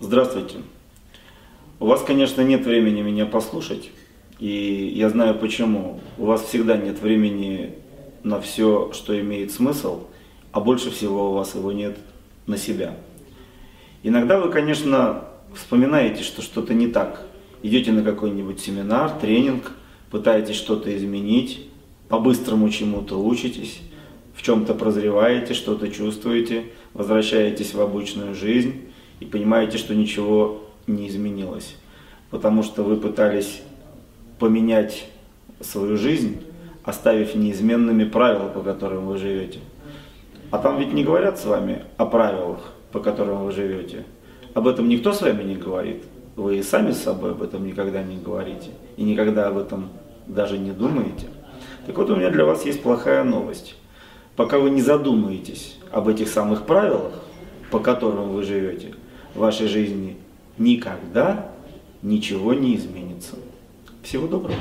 Здравствуйте. У вас, конечно, нет времени меня послушать, и я знаю почему. У вас всегда нет времени на все, что имеет смысл, а больше всего у вас его нет на себя. Иногда вы, конечно, вспоминаете, что что-то не так. Идете на какой-нибудь семинар, тренинг, пытаетесь что-то изменить, по-быстрому чему-то учитесь, в чем-то прозреваете, что-то чувствуете, возвращаетесь в обычную жизнь и понимаете, что ничего не изменилось. Потому что вы пытались поменять свою жизнь, оставив неизменными правила, по которым вы живете. А там ведь не говорят с вами о правилах, по которым вы живете. Об этом никто с вами не говорит. Вы и сами с собой об этом никогда не говорите. И никогда об этом даже не думаете. Так вот, у меня для вас есть плохая новость. Пока вы не задумаетесь об этих самых правилах, по которым вы живете, в вашей жизни никогда ничего не изменится. Всего доброго.